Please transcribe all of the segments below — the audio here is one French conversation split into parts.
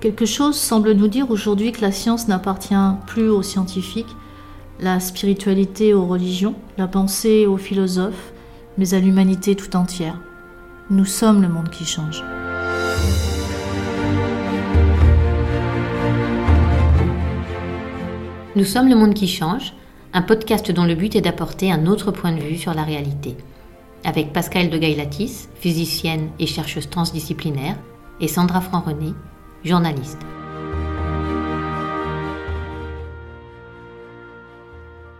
Quelque chose semble nous dire aujourd'hui que la science n'appartient plus aux scientifiques, la spiritualité aux religions, la pensée aux philosophes, mais à l'humanité tout entière. Nous sommes le monde qui change. Nous sommes le monde qui change, un podcast dont le but est d'apporter un autre point de vue sur la réalité. Avec Pascal de Gailatis, physicienne et chercheuse transdisciplinaire, et Sandra Franc-René, journaliste.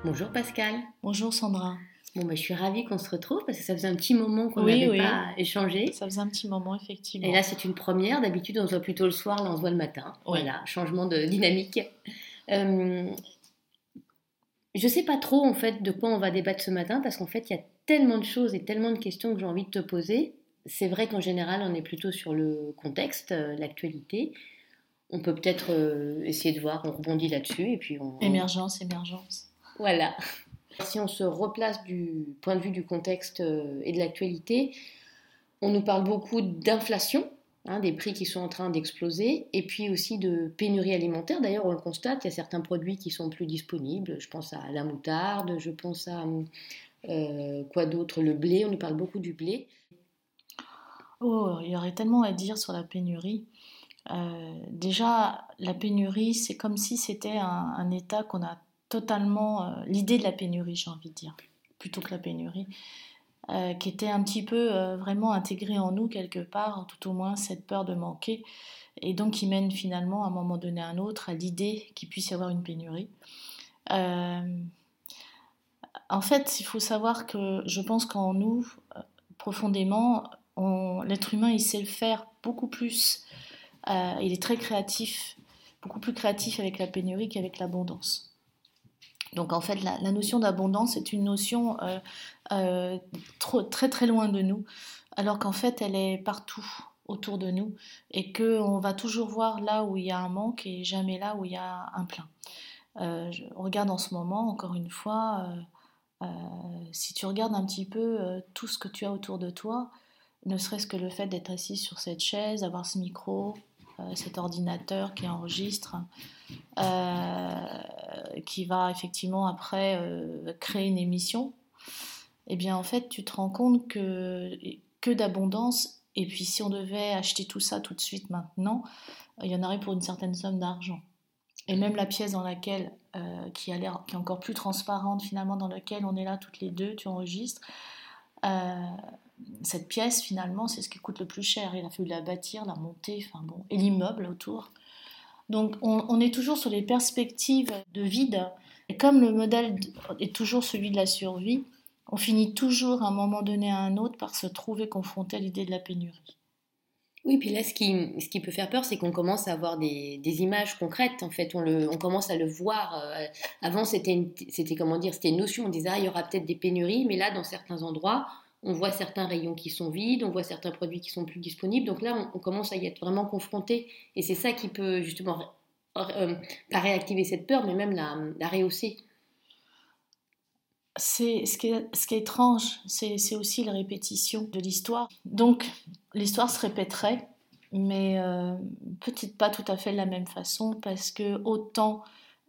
Bonjour Pascal. Bonjour Sandra. Bon, bah, je suis ravie qu'on se retrouve parce que ça faisait un petit moment qu'on n'avait pas échangé. Ça faisait un petit moment, effectivement. Et là, c'est une première. D'habitude, on se voit plutôt le soir, là, on se voit le matin. Voilà, changement de dynamique. Euh, je ne sais pas trop, en fait, de quoi on va débattre ce matin parce qu'en fait, il y a tellement de choses et tellement de questions que j'ai envie de te poser. C'est vrai qu'en général, on est plutôt sur le contexte, euh, l'actualité. On peut peut-être euh, essayer de voir, on rebondit là-dessus et puis on... Émergence, émergence. Voilà. Si on se replace du point de vue du contexte euh, et de l'actualité, on nous parle beaucoup d'inflation, hein, des prix qui sont en train d'exploser, et puis aussi de pénurie alimentaire. D'ailleurs, on le constate, il y a certains produits qui sont plus disponibles. Je pense à la moutarde, je pense à quoi d'autre, le blé, on nous parle beaucoup du blé. Oh, il y aurait tellement à dire sur la pénurie. Euh, déjà, la pénurie, c'est comme si c'était un, état qu'on a totalement. Euh, l'idée de la pénurie, j'ai envie de dire, plutôt que la pénurie, euh, qui était un petit peu vraiment intégrée en nous quelque part, tout au moins cette peur de manquer, et donc qui mène finalement à un moment donné à un autre à l'idée qu'il puisse y avoir une pénurie. en fait, il faut savoir que je pense qu'en nous, profondément, l'être humain, il sait le faire beaucoup plus. Euh, il est très créatif, beaucoup plus créatif avec la pénurie qu'avec l'abondance. Donc en fait, la, notion d'abondance est une notion euh, euh, très très loin de nous, alors qu'en fait, elle est partout autour de nous et qu'on va toujours voir là où il y a un manque et jamais là où il y a un plein. on regarde en ce moment, encore une fois, si tu regardes un petit peu tout ce que tu as autour de toi, ne serait-ce que le fait d'être assis sur cette chaise, avoir ce micro, euh, cet ordinateur qui enregistre, euh, qui va effectivement après euh, créer une émission, eh bien en fait tu te rends compte que, que d'abondance, et puis si on devait acheter tout ça tout de suite maintenant, il y en aurait pour une certaine somme d'argent. Et même la pièce dans laquelle, qui a l'air, qui est encore plus transparente finalement, dans laquelle on est là toutes les deux, tu enregistres, cette pièce, finalement, c'est ce qui coûte le plus cher. Il a fallu la bâtir, la monter, enfin bon, et l'immeuble autour. Donc on, est toujours sur les perspectives de vide. Et comme le modèle est toujours celui de la survie, on finit toujours à un moment donné à un autre par se trouver confronté à l'idée de la pénurie. Oui, puis là, ce qui, ce qui peut faire peur, c'est qu'on commence à avoir des, images concrètes. En fait, on, le, on commence à le voir. Euh, avant, c'était, c'était comment dire, c'était une notion. On disait, ah, il y aura peut-être des pénuries, mais là, dans certains endroits, on voit certains rayons qui sont vides, on voit certains produits qui sont plus disponibles. Donc là, on, commence à y être vraiment confronté. Et c'est ça qui peut justement euh, pas réactiver cette peur, mais même la, rehausser. C'est ce qui est, étrange, c'est aussi la répétition de l'histoire. Donc l'histoire se répéterait, mais euh, peut-être pas tout à fait de la même façon, parce que autant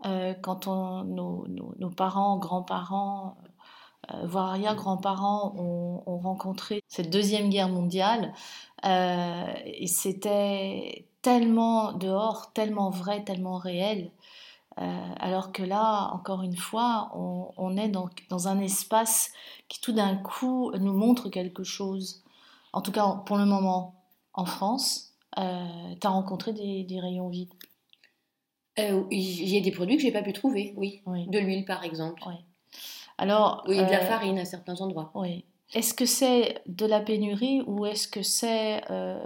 euh, quand on, nos, nos, parents, grands-parents, voire arrière-grands-parents ont, rencontré cette deuxième guerre mondiale. Euh, et c'était tellement dehors, tellement vrai, tellement réel. Euh, alors que là, encore une fois, on, est dans, dans, un espace qui tout d'un coup nous montre quelque chose. En tout cas, pour le moment, en France, euh, tu as rencontré des, rayons vides Il y a des produits que j'ai pas pu trouver, oui. De l'huile, par exemple. Oui. Alors, oui, de la euh, farine à certains endroits. Oui. Est-ce que c'est de la pénurie ou est-ce que c'est euh,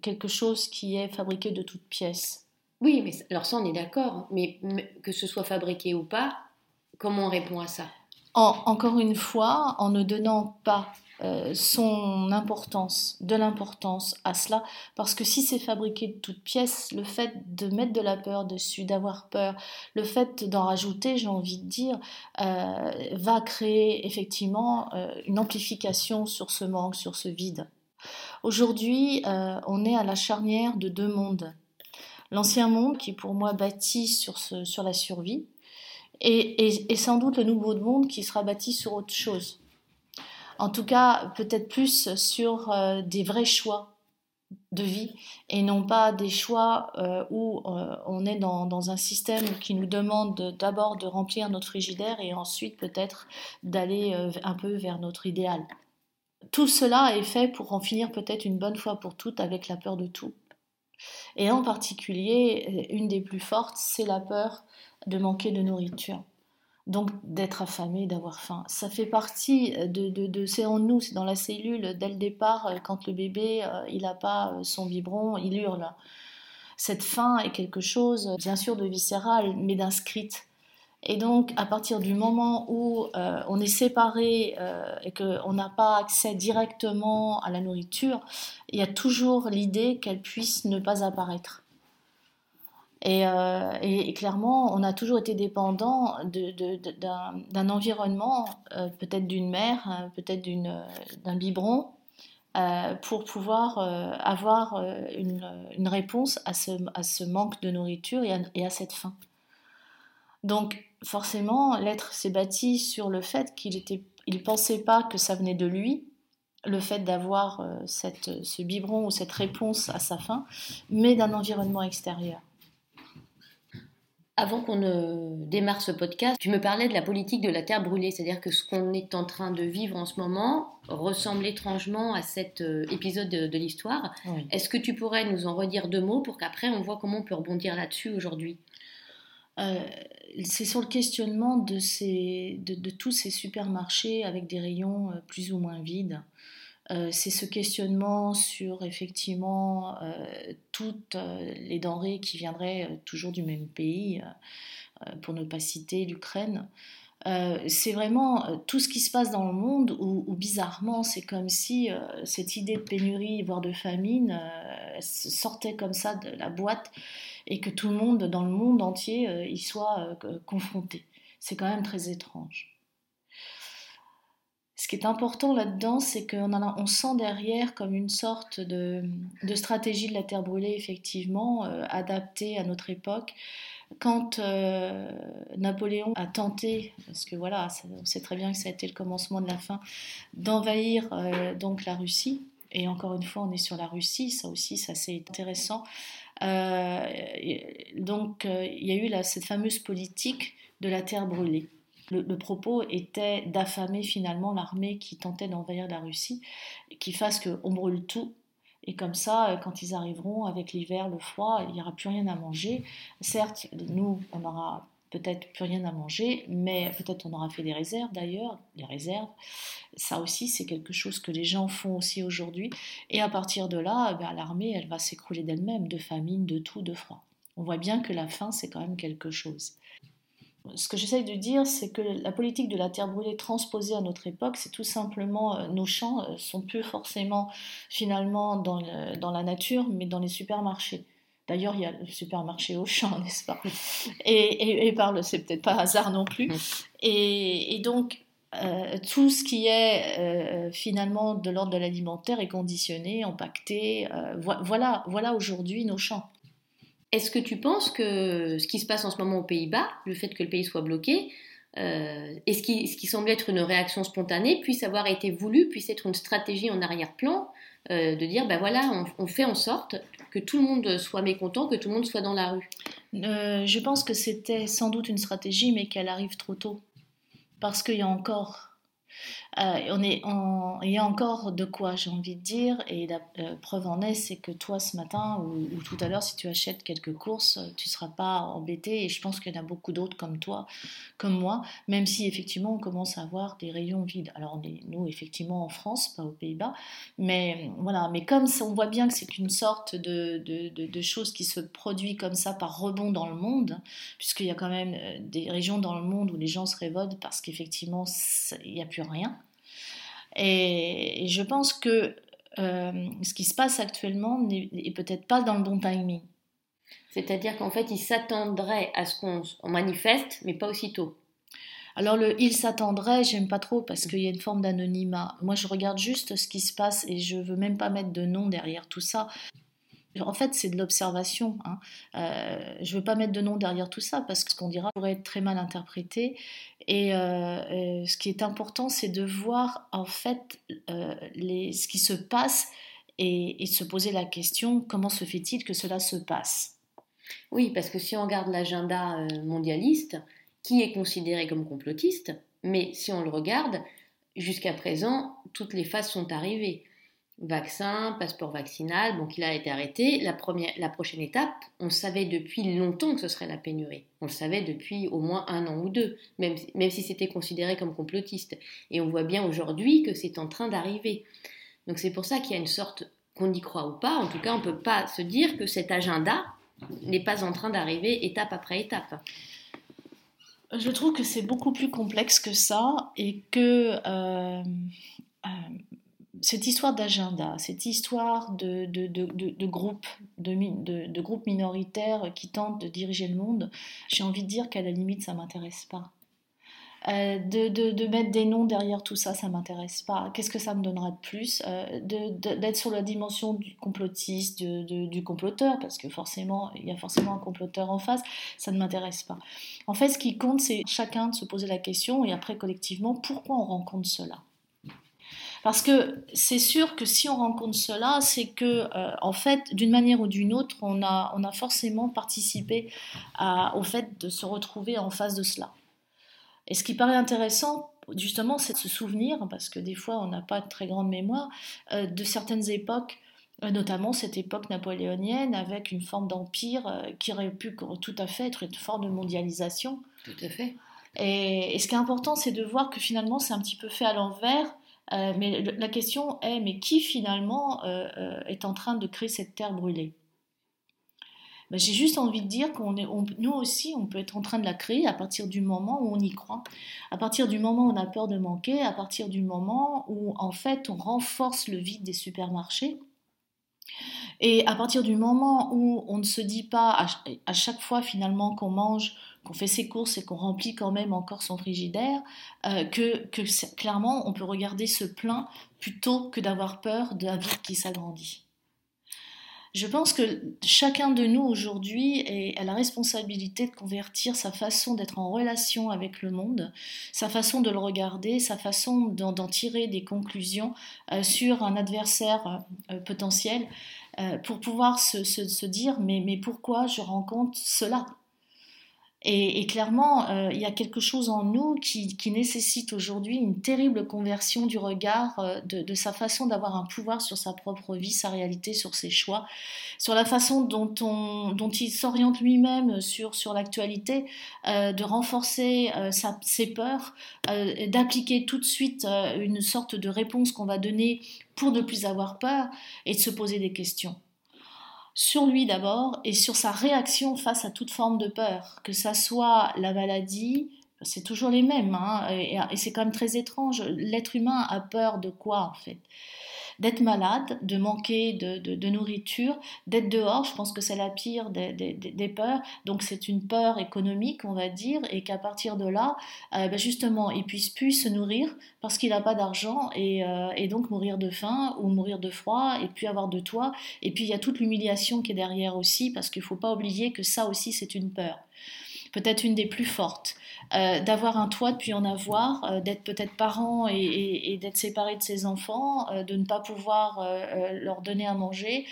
quelque chose qui est fabriqué de toutes pièces? Oui, mais alors ça on est d'accord, mais que ce soit fabriqué ou pas, comment on répond à ça? Encore une fois, en ne donnant pas euh, son importance, de l'importance à cela, parce que si c'est fabriqué de toutes pièces, le fait de mettre de la peur dessus, d'avoir peur, le fait d'en rajouter, j'ai envie de dire, euh, va créer effectivement euh, une amplification sur ce manque, sur ce vide. Aujourd'hui, on est à la charnière de deux mondes. L'ancien monde qui pour moi bâtit sur, sur la survie, et, et sans doute le nouveau monde qui sera bâti sur autre chose en tout cas peut-être plus sur euh, des vrais choix de vie et non pas des choix euh, où euh, on est dans, un système qui nous demande d'abord de remplir notre frigidaire et ensuite peut-être d'aller un peu vers notre idéal. Tout cela est fait pour en finir peut-être une bonne fois pour toutes avec la peur de tout. Et en particulier, une des plus fortes, c'est la peur de manquer de nourriture donc d'être affamé, d'avoir faim. Ça fait partie de, de, c'est en nous, c'est dans la cellule dès le départ. Euh, quand le bébé euh, il n'a pas euh, son biberon, il hurle. Cette faim est quelque chose, bien sûr, de viscéral, mais d'inscrite. Et donc, à partir du moment où on est séparé et qu'on n'a pas accès directement à la nourriture, il y a toujours l'idée qu'elle puisse ne pas apparaître. Euh, et, clairement, on a toujours été dépendant d'un environnement, euh, peut-être d'une mère, hein, peut-être d'un biberon, euh, pour pouvoir avoir une, réponse à ce, manque de nourriture et à, cette faim. Donc forcément, l'être s'est bâti sur le fait qu'il ne il pensait pas que ça venait de lui, le fait d'avoir ce biberon ou cette réponse à sa faim, mais d'un environnement extérieur. Avant qu'on ne démarre ce podcast, tu me parlais de la politique de la terre brûlée, c'est-à-dire que ce qu'on est en train de vivre en ce moment ressemble étrangement à cet euh, épisode de, l'histoire. Est-ce que tu pourrais nous en redire deux mots pour qu'après on voit comment on peut rebondir là-dessus aujourd'hui? Euh, c'est sur le questionnement de, ces, de, tous ces supermarchés avec des rayons euh, plus ou moins vides. Euh, c'est ce questionnement sur effectivement euh, toutes euh, les denrées qui viendraient toujours du même pays, pour ne pas citer l'Ukraine. c'est vraiment tout ce qui se passe dans le monde où, bizarrement c'est comme si cette idée de pénurie, voire de famine, sortait comme ça de la boîte et que tout le monde dans le monde entier y soit confronté. C'est quand même très étrange. Ce qui est important là-dedans, c'est qu'on on sent derrière comme une sorte de, stratégie de la terre brûlée, effectivement, euh, adaptée à notre époque. Quand euh, Napoléon a tenté, parce que voilà, on sait très bien que ça a été le commencement de la fin, d'envahir euh, donc la Russie, et encore une fois, on est sur la Russie, ça aussi, ça c'est intéressant. donc, il y a eu cette fameuse politique de la terre brûlée le, propos était d'affamer finalement l'armée qui tentait d'envahir la Russie, qui fasse qu'on brûle tout. Et comme ça, euh, quand ils arriveront avec l'hiver, le froid, il n'y aura plus rien à manger. Certes, nous, on n'aura peut-être plus rien à manger, mais peut-être on aura fait des réserves d'ailleurs, des réserves. Ça aussi, c'est quelque chose que les gens font aussi aujourd'hui. Et à partir de là, eh l'armée, elle va s'écrouler d'elle-même, de famine, de tout, de froid. On voit bien que la faim, c'est quand même quelque chose ce que j'essaye de dire, c'est que la politique de la terre brûlée transposée à notre époque, c'est tout simplement euh, nos champs euh, sont plus forcément finalement dans, dans la nature, mais dans les supermarchés. D'ailleurs, il y a le supermarché au champ, n'est-ce pas? Et, et, par le, c'est peut-être pas hasard non plus. Et, et donc, euh, tout ce qui est finalement de l'ordre de l'alimentaire est conditionné, empaqueté. voilà, voilà aujourd'hui nos champs. Est-ce que tu penses que ce qui se passe en ce moment aux Pays-Bas, le fait que le pays soit bloqué, euh, et ce qui, ce qui, semble être une réaction spontanée, puisse avoir été voulu, puisse être une stratégie en arrière-plan, euh, de dire, ben voilà, on, fait en sorte que tout le monde soit mécontent, que tout le monde soit dans la rue? Euh, Je pense que c'était sans doute une stratégie, mais qu'elle arrive trop tôt. Parce qu'il y a encore euh, est il y a encore de quoi, j'ai envie de dire, et la euh, preuve en est, c'est que toi ce matin ou, tout à l'heure, si tu achètes quelques courses, tu ne seras pas embêté, et je pense qu'il y en a beaucoup d'autres comme toi, comme moi, même si effectivement on commence à avoir des rayons vides. Alors nous, effectivement, en France, pas aux Pays-Bas, mais voilà, mais comme on voit bien que c'est une sorte de, de, de, chose qui se produit comme ça par rebond dans le monde, puisqu'il y a quand même euh, des régions dans le monde où les gens se révoltent parce qu'effectivement, il n'y a plus rien Et, je pense que ce qui se passe actuellement n'est peut-être pas dans le bon timing. C'est-à-dire qu'en fait, ils s'attendraient à ce qu'on manifeste, mais pas aussitôt. Alors le il s'attendrait, j'aime pas trop parce qu'il y a une forme d'anonymat. Moi je regarde juste ce qui se passe et je veux même pas mettre de nom derrière tout ça. En fait, c'est de l'observation. Hein. Euh, je ne veux pas mettre de nom derrière tout ça parce que ce qu'on dira pourrait être très mal interprété. Et euh, ce qui est important, c'est de voir en fait euh, ce qui se passe et, et se poser la question comment se fait-il que cela se passe? Oui, parce que si on regarde l'agenda mondialiste, qui est considéré comme complotiste, mais si on le regarde, jusqu'à présent, toutes les phases sont arrivées. Vaccin, passeport vaccinal, donc il a été arrêté. La, première, la prochaine étape, on savait depuis longtemps que ce serait la pénurie. On le savait depuis au moins un an ou deux, même, même si c'était considéré comme complotiste. Et on voit bien aujourd'hui que c'est en train d'arriver. Donc c'est pour ça qu'il y a une sorte, qu'on y croit ou pas, en tout cas on ne peut pas se dire que cet agenda n'est pas en train d'arriver étape après étape. Je trouve que c'est beaucoup plus complexe que ça et que euh, euh, cette histoire d'agenda, cette histoire de, de, groupes de, groupes minoritaires qui tentent de diriger le monde, j'ai envie de dire qu'à la limite, ça ne m'intéresse pas. Euh, de, mettre des noms derrière tout ça, ça m'intéresse pas. Qu'est-ce que ça me donnera de plus? Euh, D'être sur la dimension du complotiste, du comploteur, parce que forcément, il y a forcément un comploteur en face, ça ne m'intéresse pas. En fait, ce qui compte, c'est chacun de se poser la question et après collectivement, pourquoi on rencontre cela? Parce que c'est sûr que si on rencontre cela, c'est que, euh, en fait, d'une manière ou d'une autre, on a, on a forcément participé à, au fait de se retrouver en face de cela. Et ce qui paraît intéressant, justement, c'est de se souvenir, parce que des fois on n'a pas de très grande mémoire, euh, de certaines époques, euh, notamment cette époque napoléonienne, avec une forme d'empire qui aurait pu tout à fait être une forme de mondialisation. Tout à fait. Et, ce qui est important, c'est de voir que finalement c'est un petit peu fait à l'envers. Mais la question est, mais qui finalement est en train de créer cette terre brûlée? Bah, j'ai juste envie de dire qu'on est, nous aussi, on peut être en train de la créer à partir du moment où on y croit, à partir du moment où on a peur de manquer, à partir du moment où en fait on renforce le vide des supermarchés. Et à partir du moment où on ne se dit pas à, chaque fois finalement qu'on mange, qu'on fait ses courses et qu'on remplit quand même encore son frigidaire, euh, que, clairement on peut regarder ce plein plutôt que d'avoir peur d'un vide qui s'agrandit. Je pense que chacun de nous aujourd'hui a la responsabilité de convertir sa façon d'être en relation avec le monde, sa façon de le regarder, sa façon d'en tirer des conclusions euh, sur un adversaire euh, potentiel pour pouvoir se, dire mais, mais pourquoi je rencontre cela? Et, clairement, euh, il y a quelque chose en nous qui, nécessite aujourd'hui une terrible conversion du regard, euh, de, sa façon d'avoir un pouvoir sur sa propre vie, sa réalité, sur ses choix, sur la façon dont, on, dont il s'oriente lui-même sur, sur l'actualité, euh, de renforcer ses peurs, d'appliquer tout de suite une sorte de réponse qu'on va donner pour ne plus avoir peur et de se poser des questions sur lui d'abord et sur sa réaction face à toute forme de peur, que ça soit la maladie, c'est toujours les mêmes, hein, et, et c'est quand même très étrange. L'être humain a peur de quoi en fait? D'être malade, de manquer de, nourriture, d'être dehors. Je pense que c'est la pire des, peurs. Donc c'est une peur économique, on va dire, et qu'à partir de là, euh, ben, justement, il puisse plus se nourrir parce qu'il n'a pas d'argent euh, et, donc mourir de faim ou mourir de froid et puis avoir de toit. Et puis il y a toute l'humiliation qui est derrière aussi parce qu'il ne faut pas oublier que ça aussi c'est une peur peut-être une des plus fortes. Euh, d'avoir un toit, de puis en avoir, euh, d'être peut-être parent et, d'être séparé de ses enfants, euh, de ne pas pouvoir leur donner à manger,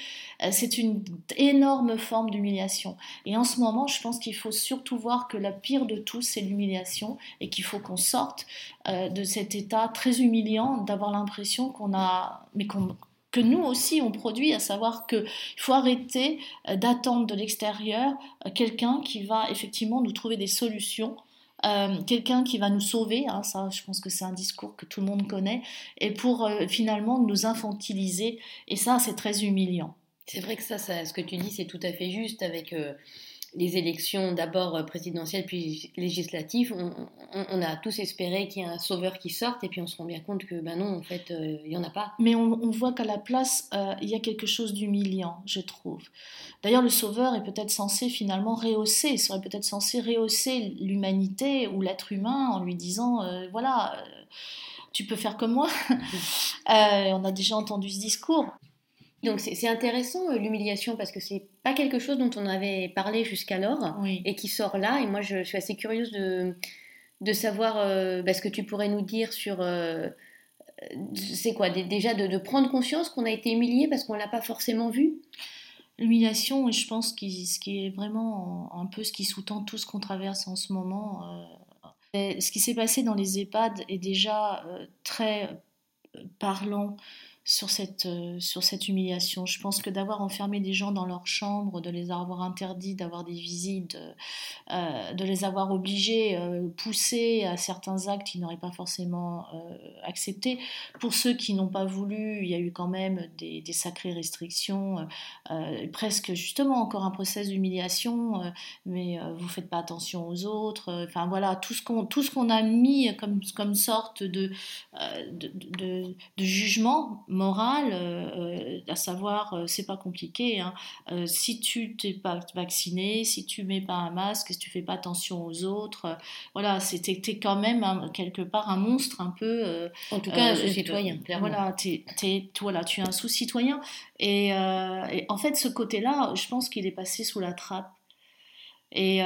c'est une énorme forme d'humiliation. Et en ce moment, je pense qu'il faut surtout voir que la pire de tout, c'est l'humiliation et qu'il faut qu'on sorte de cet état très humiliant d'avoir l'impression qu'on a, mais qu'on que nous aussi on produit, à savoir qu'il faut arrêter d'attendre de l'extérieur quelqu'un qui va effectivement nous trouver des solutions. Euh, quelqu'un qui va nous sauver, hein, ça je pense que c'est un discours que tout le monde connaît, et pour finalement nous infantiliser, et ça c'est très humiliant. C'est vrai que ça, ça, ce que tu dis c'est tout à fait juste avec les élections d'abord présidentielles puis législatives, on, a tous espéré qu'il y ait un sauveur qui sorte et puis on se rend bien compte que ben non, en fait, euh, il n'y en a pas. Mais on, voit qu'à la place, euh, il y a quelque chose d'humiliant, je trouve. D'ailleurs, le sauveur est peut-être censé finalement rehausser, serait peut-être censé rehausser l'humanité ou l'être humain en lui disant, euh, voilà, tu peux faire comme moi. on a déjà entendu ce discours. Donc c'est intéressant euh, l'humiliation parce que c'est pas quelque chose dont on avait parlé jusqu'alors et qui sort là. Et moi je, suis assez curieuse de, de savoir euh, bah, ce que tu pourrais nous dire sur. Euh, c'est quoi Déjà de, prendre conscience qu'on a été humilié parce qu'on l'a pas forcément vu? L'humiliation, je pense que ce qui est vraiment un peu ce qui sous-tend tout ce qu'on traverse en ce moment. ce qui s'est passé dans les EHPAD est déjà très parlant sur cette, euh, sur cette humiliation. Je pense que d'avoir enfermé des gens dans leur chambre, de les avoir interdits d'avoir des visites, euh, de les avoir obligés, euh, poussés à certains actes qu'ils n'auraient pas forcément acceptés. Pour ceux qui n'ont pas voulu, il y a eu quand même des, sacrées restrictions, presque justement encore un process d'humiliation, mais vous faites pas attention aux autres. Enfin voilà, tout ce qu'on qu'on a mis comme, comme sorte de, de, de jugement morale, euh, à savoir, euh, c'est pas compliqué. Hein. Euh, si tu t'es pas vacciné, si tu mets pas un masque, si tu fais pas attention aux autres, voilà, c'était quand même quelque part un monstre un peu. en tout cas, un citoyen. Voilà, tu es un sous-citoyen. Et, et, en fait, ce côté-là, je pense qu'il est passé sous la trappe. Et,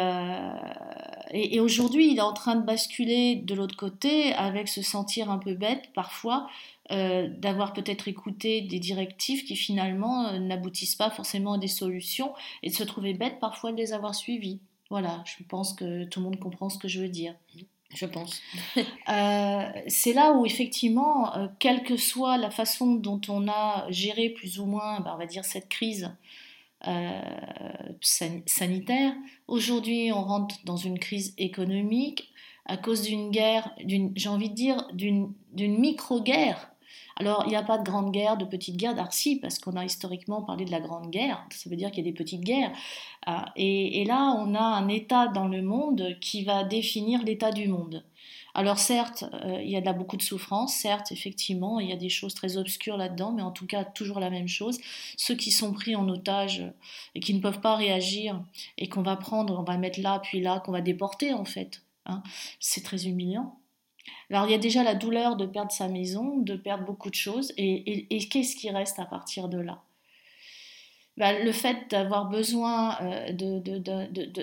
et, et aujourd'hui, il est en train de basculer de l'autre côté avec se sentir un peu bête parfois euh, d'avoir peut-être écouté des directives qui finalement euh, n'aboutissent pas forcément à des solutions et de se trouver bête parfois de les avoir suivies. Voilà, je pense que tout le monde comprend ce que je veux dire. Je pense. Euh, c'est là où effectivement, quelle que soit la façon dont on a géré plus ou moins, bah, on va dire, cette crise sanitaire, aujourd'hui on rentre dans une crise économique à cause d'une guerre, j'ai envie de dire, d'une micro-guerre alors, il n'y a pas de grande guerre, de petite guerre d'Arcy, parce qu'on a historiquement parlé de la grande guerre, ça veut dire qu'il y a des petites guerres. Ah, et, là, on a un État dans le monde qui va définir l'état du monde. Alors certes, euh, il y a là beaucoup de souffrance, certes, effectivement, il y a des choses très obscures là-dedans, mais en tout cas, toujours la même chose. Ceux qui sont pris en otage et qui ne peuvent pas réagir et qu'on va prendre, on va mettre là, puis là, qu'on va déporter en fait, hein, c'est très humiliant. Alors il y a déjà la douleur de perdre sa maison, de perdre beaucoup de choses, et, qu'est-ce qui reste à partir de là? Bah, le fait d'avoir besoin euh,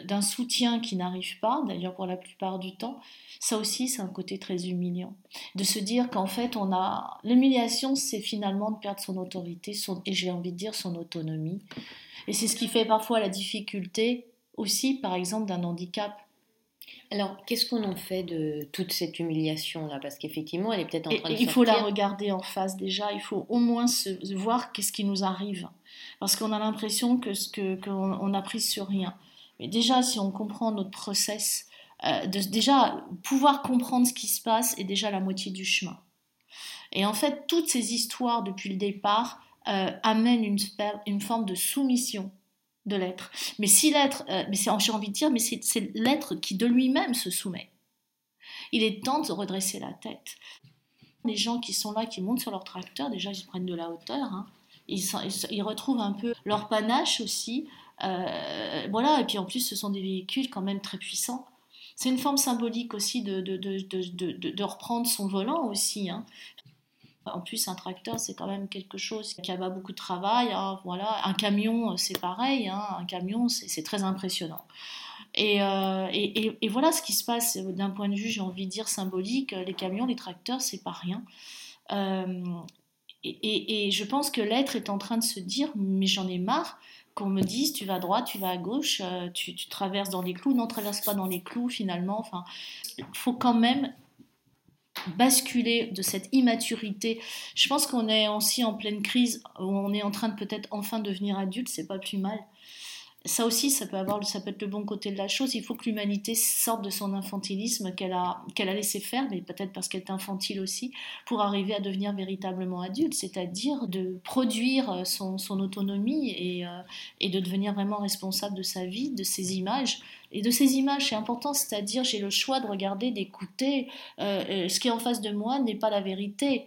d'un soutien qui n'arrive pas, d'ailleurs pour la plupart du temps, ça aussi c'est un côté très humiliant. De se dire qu'en fait on a... L'humiliation c'est finalement de perdre son autorité, et j'ai envie de dire son autonomie. Et c'est ce qui fait parfois la difficulté aussi par exemple d'un handicap. Alors, qu'est-ce qu'on en fait de toute cette humiliation-là? Parce qu'effectivement, elle est peut-être en train de Il faut la regarder en face déjà, il faut au moins se voir qu'est-ce qui nous arrive. Parce qu'on a l'impression que ce qu'on a pris sur rien. Mais déjà, si on comprend notre process, euh, de, déjà, pouvoir comprendre ce qui se passe est déjà la moitié du chemin. Et en fait, toutes ces histoires depuis le départ euh, amènent une, une forme de soumission de l'être. Mais si l'être, euh, mais c'est, j'ai envie de dire, mais c'est, l'être qui de lui-même se soumet. Il est temps de redresser la tête. Les gens qui sont là, qui montent sur leur tracteur, déjà ils prennent de la hauteur. Hein. Ils, retrouvent un peu leur panache aussi. Euh, voilà, et puis en plus, ce sont des véhicules quand même très puissants. C'est une forme symbolique aussi de reprendre son volant aussi. Hein. En plus, un tracteur, c'est quand même quelque chose qui a beaucoup de travail. Hein, voilà. Un camion, c'est pareil. Hein, un camion, c'est très impressionnant. Euh, et, voilà ce qui se passe d'un point de vue, j'ai envie de dire, symbolique. Les camions, les tracteurs, c'est pas rien. Euh, et, je pense que l'être est en train de se dire, mais j'en ai marre qu'on me dise, tu vas à droite, tu vas à gauche, euh, tu, tu traverses dans les clous. Non, traverse pas dans les clous finalement. Enfin, il faut quand même basculer de cette immaturité. Je pense qu'on est aussi en pleine crise, où on est en train de peut-être enfin devenir adulte, c'est pas plus mal. Ça aussi, ça peut, avoir, ça peut être le bon côté de la chose. Il faut que l'humanité sorte de son infantilisme qu'elle a, qu'elle a laissé faire, mais peut-être parce qu'elle est infantile aussi, pour arriver à devenir véritablement adulte, c'est-à-dire de produire son, son autonomie et, euh, et, de devenir vraiment responsable de sa vie, de ses images. Et de ces images, c'est important, c'est-à-dire j'ai le choix de regarder, d'écouter. Euh, euh, ce qui est en face de moi n'est pas la vérité,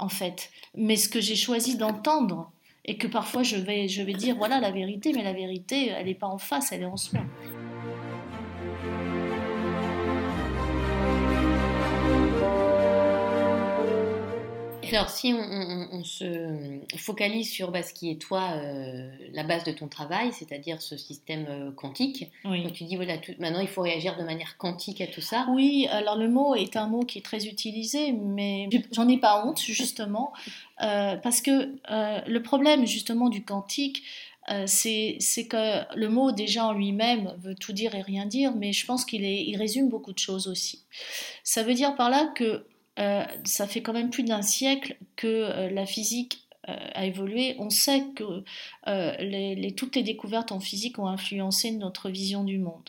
en fait, mais ce que j'ai choisi d'entendre et que parfois je vais, je vais dire voilà la vérité, mais la vérité, elle n'est pas en face, elle est en soi. Alors, si on, se focalise sur bah, ce qui est toi, euh, la base de ton travail, c'est-à-dire ce système euh, quantique, donc tu dis voilà, maintenant il faut réagir de manière quantique à tout ça. Oui, alors le mot est un mot qui est très utilisé, mais j'en ai pas honte justement, euh, parce que le problème justement du quantique, c'est que le mot déjà en lui-même veut tout dire et rien dire, mais je pense qu'il il résume beaucoup de choses aussi. Ça veut dire par là que euh, ça fait quand même plus d'un siècle que euh, la physique euh, a évolué. On sait que toutes les découvertes en physique ont influencé notre vision du monde.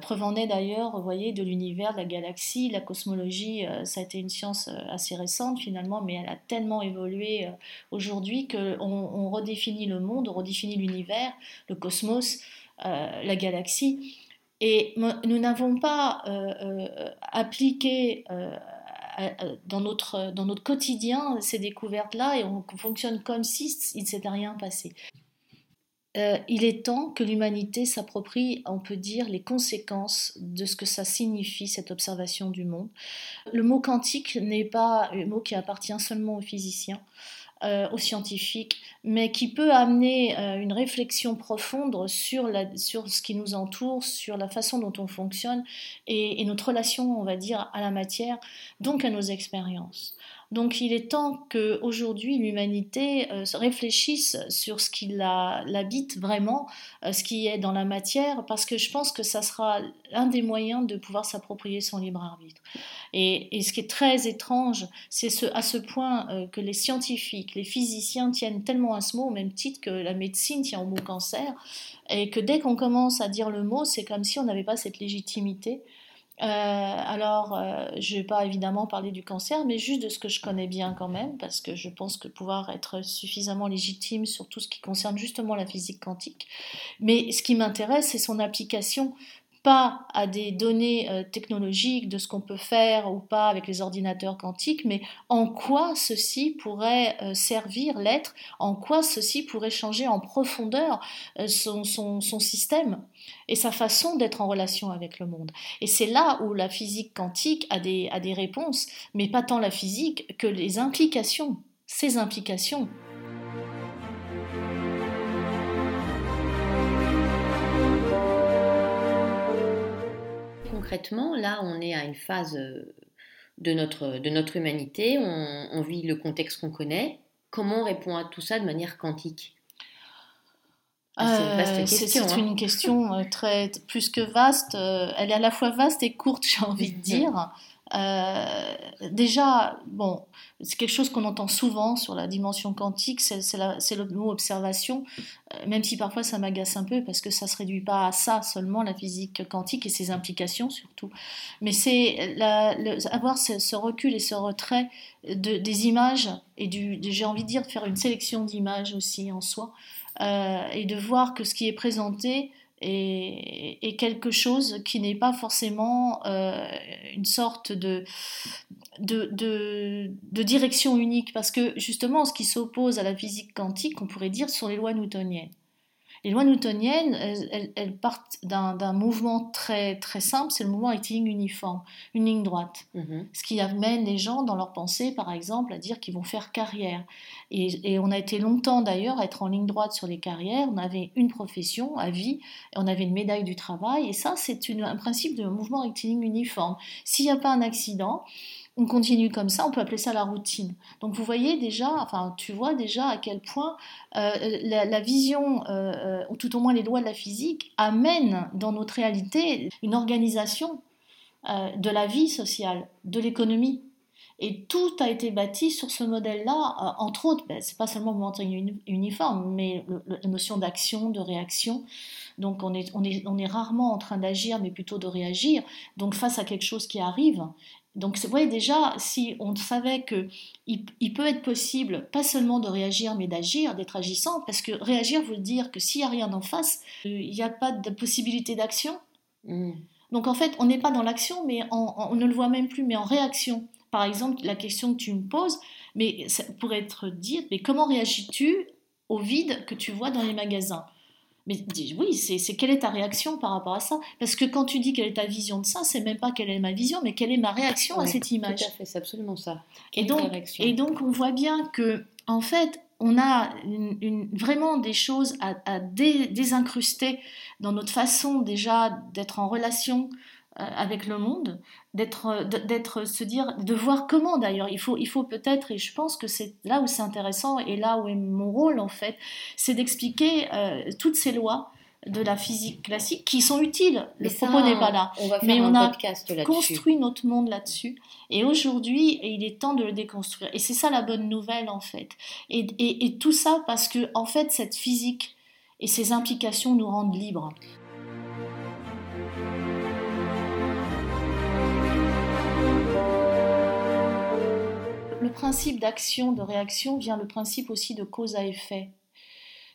Preuve en est d'ailleurs, vous voyez, de l'univers, de la galaxie, la cosmologie, ça a été une science assez récente finalement, mais elle a tellement évolué aujourd'hui qu'on on redéfinit le monde, on redéfinit l'univers, le cosmos, la galaxie. Et nous n'avons pas appliqué dans notre, dans notre quotidien ces découvertes-là et on fonctionne comme si il ne s'était rien passé. Euh, il est temps que l'humanité s'approprie, on peut dire, les conséquences de ce que ça signifie, cette observation du monde. Le mot quantique n'est pas un mot qui appartient seulement aux physiciens. Euh, aux scientifiques, mais qui peut amener euh, une réflexion profonde sur, la, sur ce qui nous entoure, sur la façon dont on fonctionne et, et notre relation, on va dire, à la matière, donc à nos expériences. Donc il est temps qu'aujourd'hui l'humanité euh, réfléchisse sur ce qui l'habite vraiment, euh, ce qui est dans la matière, parce que je pense que ça sera un des moyens de pouvoir s'approprier son libre arbitre. Et, ce qui est très étrange, c'est ce, à ce point euh, que les scientifiques, les physiciens tiennent tellement à ce mot, au même titre que la médecine tient au mot cancer, et que dès qu'on commence à dire le mot, c'est comme si on n'avait pas cette légitimité. Euh, alors, euh, je ne vais pas évidemment parler du cancer, mais juste de ce que je connais bien quand même, parce que je pense que pouvoir être suffisamment légitime sur tout ce qui concerne justement la physique quantique. Mais ce qui m'intéresse, c'est son application pas à des données euh, technologiques de ce qu'on peut faire ou pas avec les ordinateurs quantiques, mais en quoi ceci pourrait euh, servir l'être, en quoi ceci pourrait changer en profondeur euh, son, son, son, système et sa façon d'être en relation avec le monde. Et c'est là où la physique quantique a des, a des réponses, mais pas tant la physique que les implications, ces implications concrètement, là, on est à une phase euh, de notre, de notre humanité, on, vit le contexte qu'on connaît. Comment on répond à tout ça de manière quantique? Ah, c'est une, hein. question euh, très plus que vaste. Euh, elle est à la fois vaste et courte, j'ai envie de dire. Euh, déjà, bon, c'est quelque chose qu'on entend souvent sur la dimension quantique, c'est le mot observation, euh, même si parfois ça m'agace un peu parce que ça ne se réduit pas à ça seulement, la physique quantique et ses implications surtout. Mais c'est avoir ce, recul et ce retrait de, des images et j'ai envie de dire, de faire une sélection d'images aussi en soi euh, et de voir que ce qui est présenté et, quelque chose qui n'est pas forcément euh, une sorte de, de, de, direction unique, parce que justement, ce qui s'oppose à la physique quantique, on pourrait dire, sont les lois newtoniennes. Les lois newtoniennes, elles, partent d'un mouvement très, très simple, c'est le mouvement rectiligne uniforme, une ligne droite. Mhm. Ce qui amène les gens dans leur pensée, par exemple, à dire qu'ils vont faire carrière. Et, on a été longtemps d'ailleurs à être en ligne droite sur les carrières. On avait une profession à vie, et on avait une médaille du travail. Et ça, c'est un principe de mouvement rectiligne uniforme. S'il n'y a pas un accident, on continue comme ça, on peut appeler ça la routine. Donc vous voyez déjà, enfin tu vois déjà à quel point euh, la, vision, euh, euh, ou tout au moins les lois de la physique, amènent dans notre réalité une organisation de la vie sociale, de l'économie. Et tout a été bâti sur ce modèle-là, euh, entre autres, ben, c'est pas seulement le montagne uniforme, mais la notion d'action, de réaction. Donc on est, on est, on est rarement en train d'agir, mais plutôt de réagir. Donc face à quelque chose qui arrive, donc, vous voyez déjà, si on savait que il, peut être possible, pas seulement de réagir, mais d'agir, d'être agissant, parce que réagir veut dire que s'il n'y a rien en face, il n'y a pas de possibilité d'action. Mm. Donc, en fait, on n'est pas dans l'action, mais on ne le voit même plus, mais en réaction. Par exemple, la question que tu me poses, mais ça pourrait être dit, mais comment réagis-tu au vide que tu vois dans les magasins? Mais oui, c'est quelle est ta réaction par rapport à ça? Parce que quand tu dis quelle est ta vision de ça, c'est même pas quelle est ma vision, mais quelle est ma réaction à cette image. Tout à fait, c'est absolument ça. et donc, et donc, on voit bien que, en fait, on a une, vraiment des choses à, désincruster dans notre façon déjà d'être en relation avec le monde, d'être, euh, d'être, se dire, de voir comment d'ailleurs. Il faut, il faut peut-être, et je pense que c'est là où c'est intéressant et là où est mon rôle en fait, c'est d'expliquer euh, toutes ces lois de la physique classique qui sont utiles. Le propos n'est pas là. On va Mais on a construit notre monde là-dessus. Et aujourd'hui, il est temps de le déconstruire. Et c'est ça la bonne nouvelle en fait. Et, et, et tout ça parce que en fait, cette physique et ses implications nous rendent libres. Le principe d'action, de réaction vient le principe aussi de cause à effet.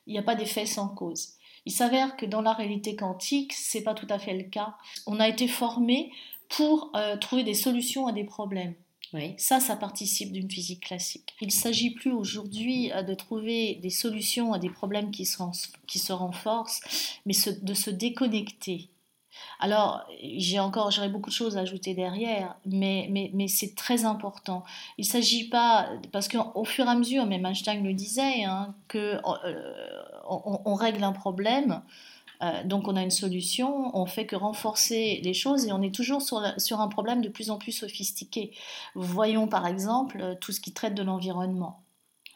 Il n'y a pas d'effet sans cause. Il s'avère que dans la réalité quantique, c'est pas tout à fait le cas. On a été formé pour euh, trouver des solutions à des problèmes. Oui. Ça, ça participe d'une physique classique. Il ne s'agit plus aujourd'hui euh, de trouver des solutions à des problèmes qui se, qui se renforcent, mais de se déconnecter alors, j'ai encore, j'aurais beaucoup de choses à ajouter derrière, mais, mais, mais c'est très important. Il ne s'agit pas, parce qu'au fur et à mesure, même Einstein le disait, hein, que euh, on, règle un problème, euh, donc on a une solution, on fait que renforcer les choses et on est toujours sur, sur un problème de plus en plus sophistiqué. Voyons par exemple tout ce qui traite de l'environnement.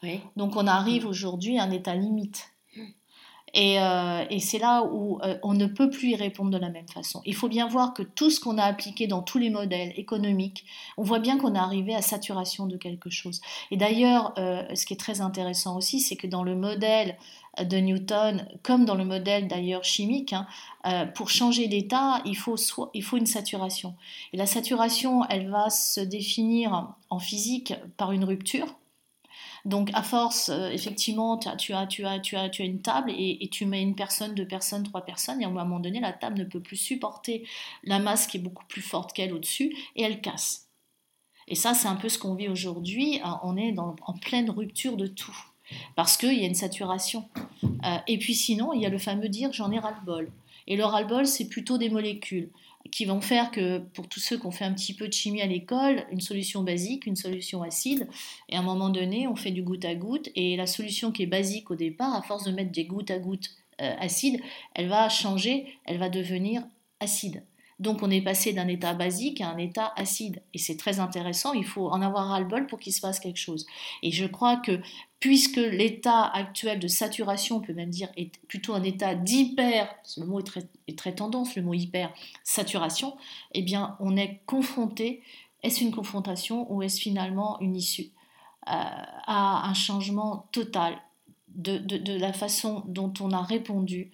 Oui. Donc on arrive aujourd'hui à un état limite. Euh, et, c'est là où euh, on ne peut plus y répondre de la même façon. Il faut bien voir que tout ce qu'on a appliqué dans tous les modèles économiques, on voit bien qu'on est arrivé à saturation de quelque chose. Et d'ailleurs, euh, ce qui est très intéressant aussi, c'est que dans le modèle de Newton, comme dans le modèle d'ailleurs chimique, hein, pour changer d'état, il faut, il faut une saturation. Et la saturation, elle va se définir en physique par une rupture donc, à force, euh, effectivement, tu as, tu, as, tu, as, tu, as, tu as une table et, tu mets une personne, deux personnes, trois personnes, et à un moment donné, la table ne peut plus supporter la masse qui est beaucoup plus forte qu'elle au-dessus, et elle casse. Et ça, c'est un peu ce qu'on vit aujourd'hui. Hein, on est en pleine rupture de tout, parce qu'il y a une saturation. Euh, et puis sinon, il y a le fameux dire j'en ai ras-le-bol. Et le ras-le-bol, c'est plutôt des molécules qui vont faire que pour tous ceux qui ont fait un petit peu de chimie à l'école, une solution basique, une solution acide, et à un moment donné, on fait du goutte à goutte, et la solution qui est basique au départ, à force de mettre des gouttes à gouttes euh, acides, elle va changer, elle va devenir acide. Donc on est passé d'un état basique à un état acide. Et c'est très intéressant, il faut en avoir ras-le-bol pour qu'il se passe quelque chose. Et je crois que puisque l'état actuel de saturation, on peut même dire, est plutôt un état d'hyper, le mot est très, tendance, le mot hyper, saturation, eh bien on est confronté, est-ce une confrontation ou est-ce finalement une issue euh, à un changement total de, la façon dont on a répondu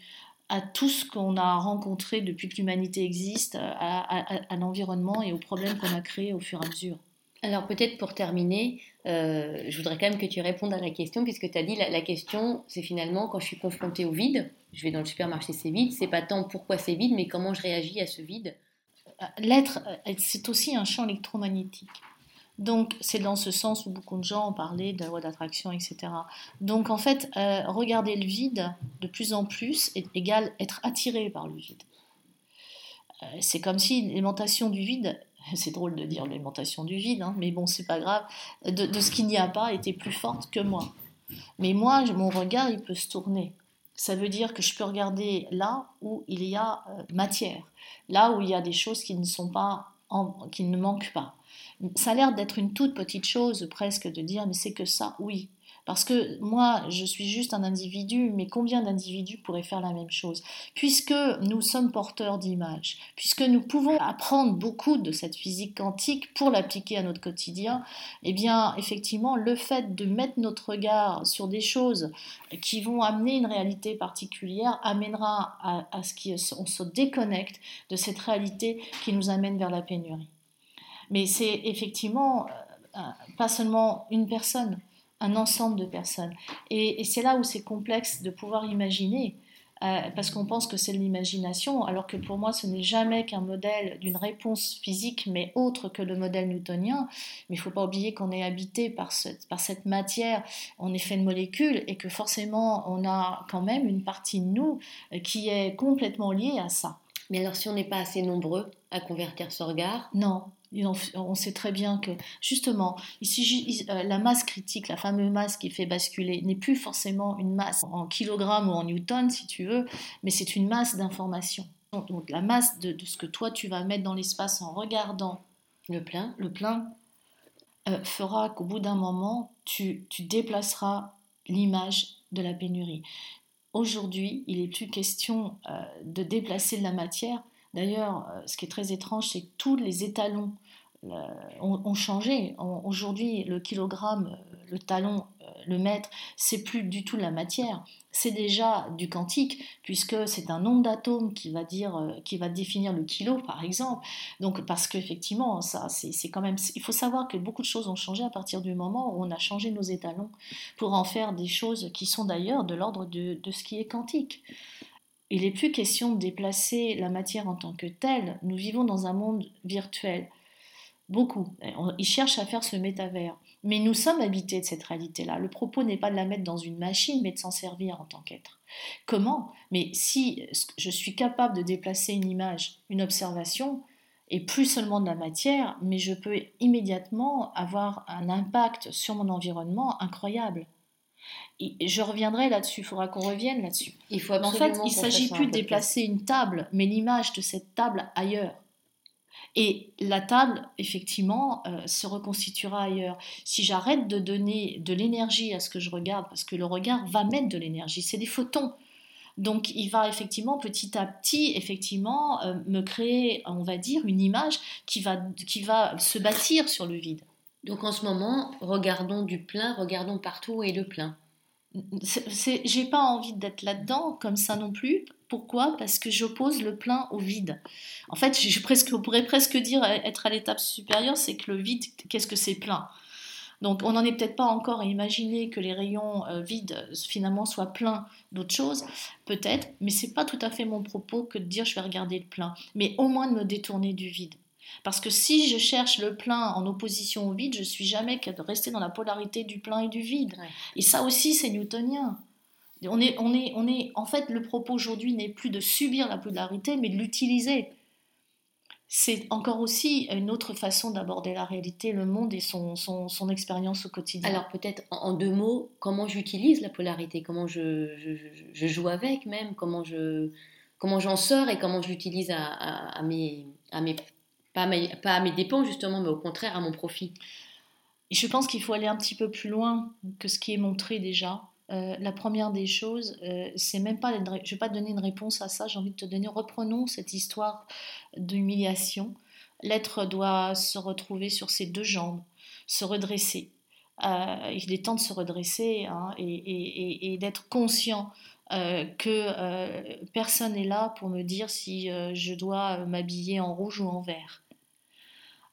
à tout ce qu'on a rencontré depuis que l'humanité existe, à, l'environnement et aux problèmes qu'on a créés au fur et à mesure. Alors peut-être pour terminer, euh, je voudrais quand même que tu répondes à la question, puisque tu as dit la, la question, c'est finalement quand je suis confrontée au vide, je vais dans le supermarché, c'est vide, c'est pas tant pourquoi c'est vide, mais comment je réagis à ce vide? Euh, l'être, euh, c'est aussi un champ électromagnétique. Donc, c'est dans ce sens où beaucoup de gens ont parlé de la loi d'attraction, etc. Donc, en fait, euh, regarder le vide de plus en plus est égal être attiré par le vide. Euh, c'est comme si l'aimantation du vide, c'est drôle de dire l'aimantation du vide, hein, mais bon, c'est pas grave, de, ce qu'il n'y a pas était plus forte que moi. Mais moi, mon regard, il peut se tourner. Ça veut dire que je peux regarder là où il y a euh, matière, là où il y a des choses qui ne sont pas, qui ne manquent pas ça a l'air d'être une toute petite chose presque de dire mais c'est que ça, oui. Parce que moi, je suis juste un individu, mais combien d'individus pourraient faire la même chose? Puisque nous sommes porteurs d'images, puisque nous pouvons apprendre beaucoup de cette physique quantique pour l'appliquer à notre quotidien, eh bien, effectivement, le fait de mettre notre regard sur des choses qui vont amener une réalité particulière amènera à, à ce qu'on se déconnecte de cette réalité qui nous amène vers la pénurie. Mais c'est effectivement euh, pas seulement une personne, un ensemble de personnes. Et, c'est là où c'est complexe de pouvoir imaginer, euh, parce qu'on pense que c'est l'imagination, alors que pour moi ce n'est jamais qu'un modèle d'une réponse physique, mais autre que le modèle newtonien. Mais il ne faut pas oublier qu'on est habité par, par cette matière, on est fait de molécules, et que forcément on a quand même une partie de nous euh, qui est complètement liée à ça. Mais alors si on n'est pas assez nombreux à convertir ce regard? Non, on sait très bien que, justement, ici, euh, la masse critique, la fameuse masse qui fait basculer, n'est plus forcément une masse en kilogrammes ou en newtons, si tu veux, mais c'est une masse d'informations. Donc, la masse de, ce que toi, tu vas mettre dans l'espace en regardant le plein, le plein euh, fera qu'au bout d'un moment, tu, déplaceras l'image de la pénurie. Aujourd'hui, il n'est plus question euh, de déplacer de la matière. D'ailleurs, ce qui est très étrange, c'est que tous les étalons ont, changé. Aujourd'hui, le kilogramme, le talon, euh, le mètre, c'est plus du tout la matière. C'est déjà du quantique, puisque c'est un nombre d'atomes qui va dire, euh, qui va définir le kilo, par exemple. Donc, parce qu'effectivement, ça, c'est quand même. Il faut savoir que beaucoup de choses ont changé à partir du moment où on a changé nos étalons pour en faire des choses qui sont d'ailleurs de l'ordre de, de ce qui est quantique. Il n'est plus question de déplacer la matière en tant que telle. Nous vivons dans un monde virtuel. Beaucoup. Ils cherchent à faire ce métavers. Mais nous sommes habités de cette réalité-là. Le propos n'est pas de la mettre dans une machine, mais de s'en servir en tant qu'être. Comment? Mais si je suis capable de déplacer une image, une observation, et plus seulement de la matière, mais je peux immédiatement avoir un impact sur mon environnement incroyable. Et je reviendrai là-dessus, il faudra qu'on revienne là-dessus. Il faut en fait, il ne s'agit plus de déplacer une table, mais l'image de cette table ailleurs. Et la table, effectivement, euh, se reconstituera ailleurs. Si j'arrête de donner de l'énergie à ce que je regarde, parce que le regard va mettre de l'énergie, c'est des photons. Donc il va effectivement petit à petit, effectivement, euh, me créer, on va dire, une image qui va, qui va se bâtir sur le vide. Donc en ce moment, regardons du plein, regardons partout et le plein. J'ai pas envie d'être là-dedans comme ça non plus. Pourquoi? Parce que j'oppose le plein au vide. En fait, presque, on pourrait presque dire être à l'étape supérieure, c'est que le vide, qu'est-ce que c'est plein? Donc on n'en est peut-être pas encore à imaginer que les rayons euh, vides finalement soient pleins d'autres choses, peut-être, mais c'est pas tout à fait mon propos que de dire je vais regarder le plein, mais au moins de me détourner du vide. Parce que si je cherche le plein en opposition au vide, je suis jamais qu'à rester dans la polarité du plein et du vide. Et ça aussi, c'est newtonien. On est, on est, on est, en fait, le propos aujourd'hui n'est plus de subir la polarité, mais de l'utiliser. C'est encore aussi une autre façon d'aborder la réalité, le monde et son, son, son expérience au quotidien. Alors peut-être en deux mots, comment j'utilise la polarité, comment je, je, je, joue avec même, comment je comment j'en sors et comment je l'utilise à, à, mes, à mes pas à, mes, dépens justement, mais au contraire à mon profit? Et je pense qu'il faut aller un petit peu plus loin que ce qui est montré déjà. Euh, la première des choses, euh, c'est même pas. Je vais pas te donner une réponse à ça, j'ai envie de te donner. Reprenons cette histoire d'humiliation. L'être doit se retrouver sur ses deux jambes, se redresser. Euh, il est temps de se redresser hein, et, d'être conscient euh, que personne n'est là pour me dire si je dois m'habiller en rouge ou en vert.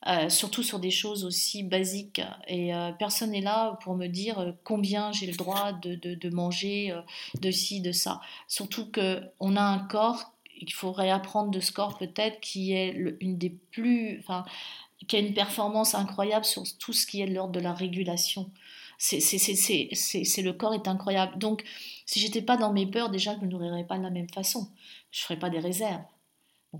Euh, surtout sur des choses aussi basiques. Et euh, personne n'est là pour me dire euh, combien j'ai le droit de, de, manger de ci, de ça. Surtout qu'on a un corps, il faudrait apprendre de ce corps peut-être, qui est une des plus. Enfin, qui a une performance incroyable sur tout ce qui est de l'ordre de la régulation. C'est, le corps est incroyable. Donc, si j'étais pas dans mes peurs, déjà, je ne me nourrirais pas de la même façon. Je ferais pas des réserves. Mon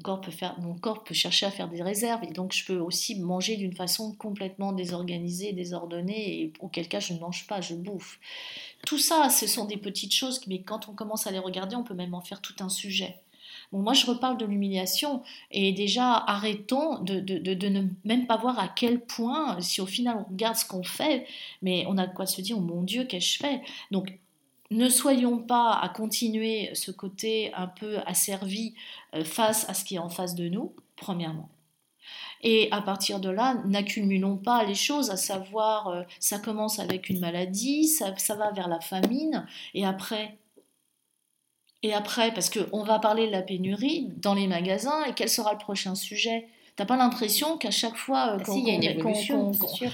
corps, peut chercher à faire des réserves et donc je peux aussi manger d'une façon complètement désorganisée, désordonnée et auquel cas je ne mange pas, je bouffe. Tout ça, ce sont des petites choses, mais quand on commence à les regarder, on peut même en faire tout un sujet. Bon, moi, je reparle de l'humiliation et déjà, arrêtons de, ne même pas voir à quel point, si au final on regarde ce qu'on fait, mais on a quoi se dire, oh mon Dieu, qu'ai-je fait? Donc, ne soyons pas à continuer ce côté un peu asservi euh, face à ce qui est en face de nous, premièrement. Et à partir de là, n'accumulons pas les choses, à savoir, euh, ça commence avec une maladie, ça, ça, va vers la famine, et après, et après, parce qu'on va parler de la pénurie dans les magasins, et quel sera le prochain sujet? T'as pas l'impression qu'à chaque fois euh, il y a une évolution,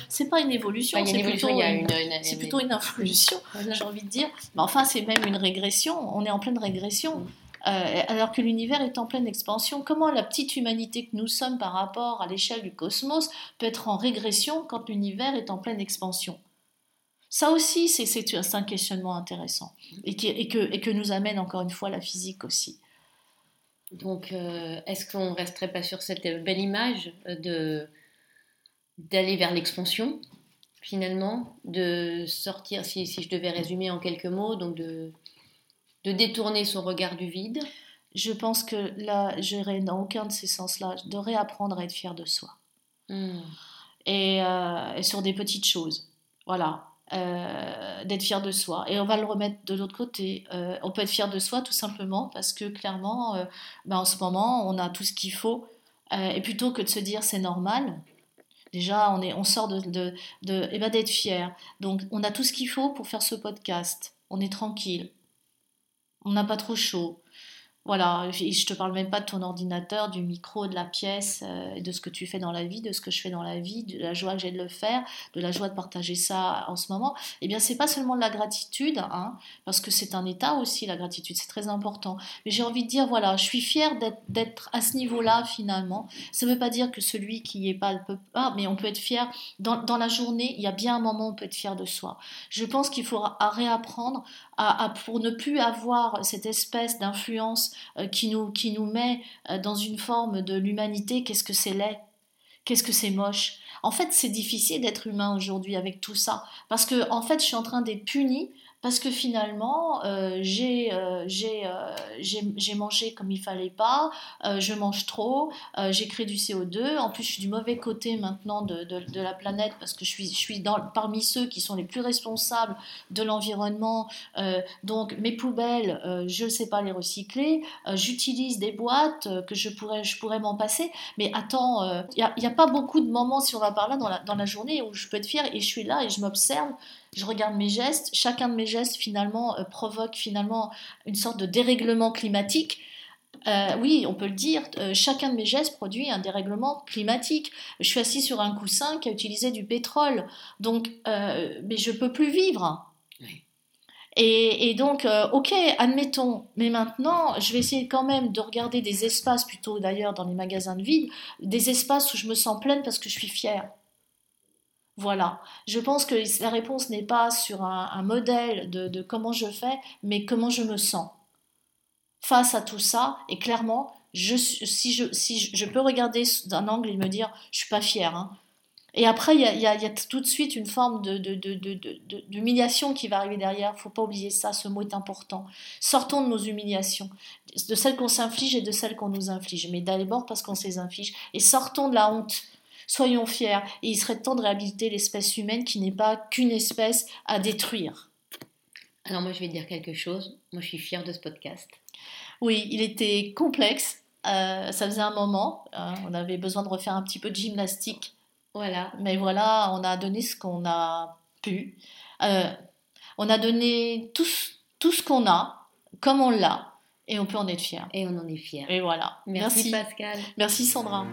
c'est pas une évolution, c'est plutôt, une, c'est plutôt une influence, j'ai envie de dire. Mais enfin, c'est même une régression. On est en pleine régression. Mm. Euh, alors que l'univers est en pleine expansion. Comment la petite humanité que nous sommes par rapport à l'échelle du cosmos peut être en régression quand l'univers est en pleine expansion? Ça aussi, c'est un questionnement intéressant et, et, que, et, que, nous amène encore une fois la physique aussi. Donc, euh, est-ce qu'on ne resterait pas sur cette belle image de d'aller vers l'expansion, finalement, de sortir, si, si, je devais résumer en quelques mots, donc de, de détourner son regard du vide? Je pense que là, j'irai dans aucun de ces sens-là, de réapprendre à être fier de soi. Hmm. Et, euh, et, sur des petites choses. Voilà. Euh, d'être fier de soi. Et on va le remettre de l'autre côté. Euh, on peut être fier de soi tout simplement parce que clairement, ben, en ce moment, on a tout ce qu'il faut. et plutôt que de se dire c'est normal, déjà on, est, on sort de, de, de eh ben, d'être fier. Donc on a tout ce qu'il faut pour faire ce podcast. On est tranquille. On n'a pas trop chaud. Voilà, je te parle même pas de ton ordinateur, du micro, de la pièce, euh, de ce que tu fais dans la vie, de ce que je fais dans la vie, de la joie que j'ai de le faire, de la joie de partager ça en ce moment. Eh bien, c'est pas seulement de la gratitude, hein, parce que c'est un état aussi, la gratitude, c'est très important. Mais j'ai envie de dire, voilà, je suis fière d'être à ce niveau-là finalement. Ça ne veut pas dire que celui qui n'y est pas ne peut pas, mais on peut être fier. Dans, la journée, il y a bien un moment où on peut être fier de soi. Je pense qu'il faut réapprendre à, pour ne plus avoir cette espèce d'influence qui, nous, qui nous met euh, dans une forme de l'humanité, qu'est-ce que c'est laid, qu'est-ce que c'est moche? En fait, c'est difficile d'être humain aujourd'hui avec tout ça, parce que en fait, je suis en train d'être punie parce que finalement, euh, euh, euh, j'ai mangé comme il fallait pas, je mange trop, j'ai créé du CO2, en plus je suis du mauvais côté maintenant de, de, la planète parce que je suis, je suis dans, parmi ceux qui sont les plus responsables de l'environnement, donc mes poubelles, je ne sais pas les recycler, j'utilise des boîtes que je pourrais, je pourrais m'en passer, mais attends, il n'y a, a, pas beaucoup de moments, si on va par là, dans la, dans la journée où je peux être fière et je suis là et je m'observe je regarde mes gestes, chacun de mes gestes finalement euh, provoque finalement une sorte de dérèglement climatique. Euh, oui, on peut le dire, euh, chacun de mes gestes produit un dérèglement climatique. Je suis assis sur un coussin qui a utilisé du pétrole, donc, mais je peux plus vivre. Et, et, donc, ok, admettons, mais maintenant, je vais essayer quand même de regarder des espaces, plutôt d'ailleurs dans les magasins de vide, des espaces où je me sens pleine parce que je suis fière. Voilà. Je pense que la réponse n'est pas sur un, modèle de, comment je fais, mais comment je me sens face à tout ça. Et clairement, je, si, je, peux regarder d'un angle et me dire, je suis pas fière. Hein. Et après, il y a, tout de suite une forme d'humiliation qui va arriver derrière. Il faut pas oublier ça, ce mot est important. Sortons de nos humiliations, de celles qu'on s'inflige et de celles qu'on nous inflige. Mais d'abord parce qu'on s'est inflige. Et sortons de la honte Soyons fiers, et il serait temps de réhabiliter l'espèce humaine qui n'est pas qu'une espèce à détruire. Alors moi je vais dire quelque chose, moi je suis fière de ce podcast. Oui, il était complexe, euh, ça faisait un moment, hein, on avait besoin de refaire un petit peu de gymnastique. Voilà, mais voilà, on a donné ce qu'on a pu. Euh, on a donné tout, tout ce qu'on a, comme on l'a, et on peut en être fier. Et on en est fier. Et voilà. Merci, Merci. Pascal. Merci Sandra.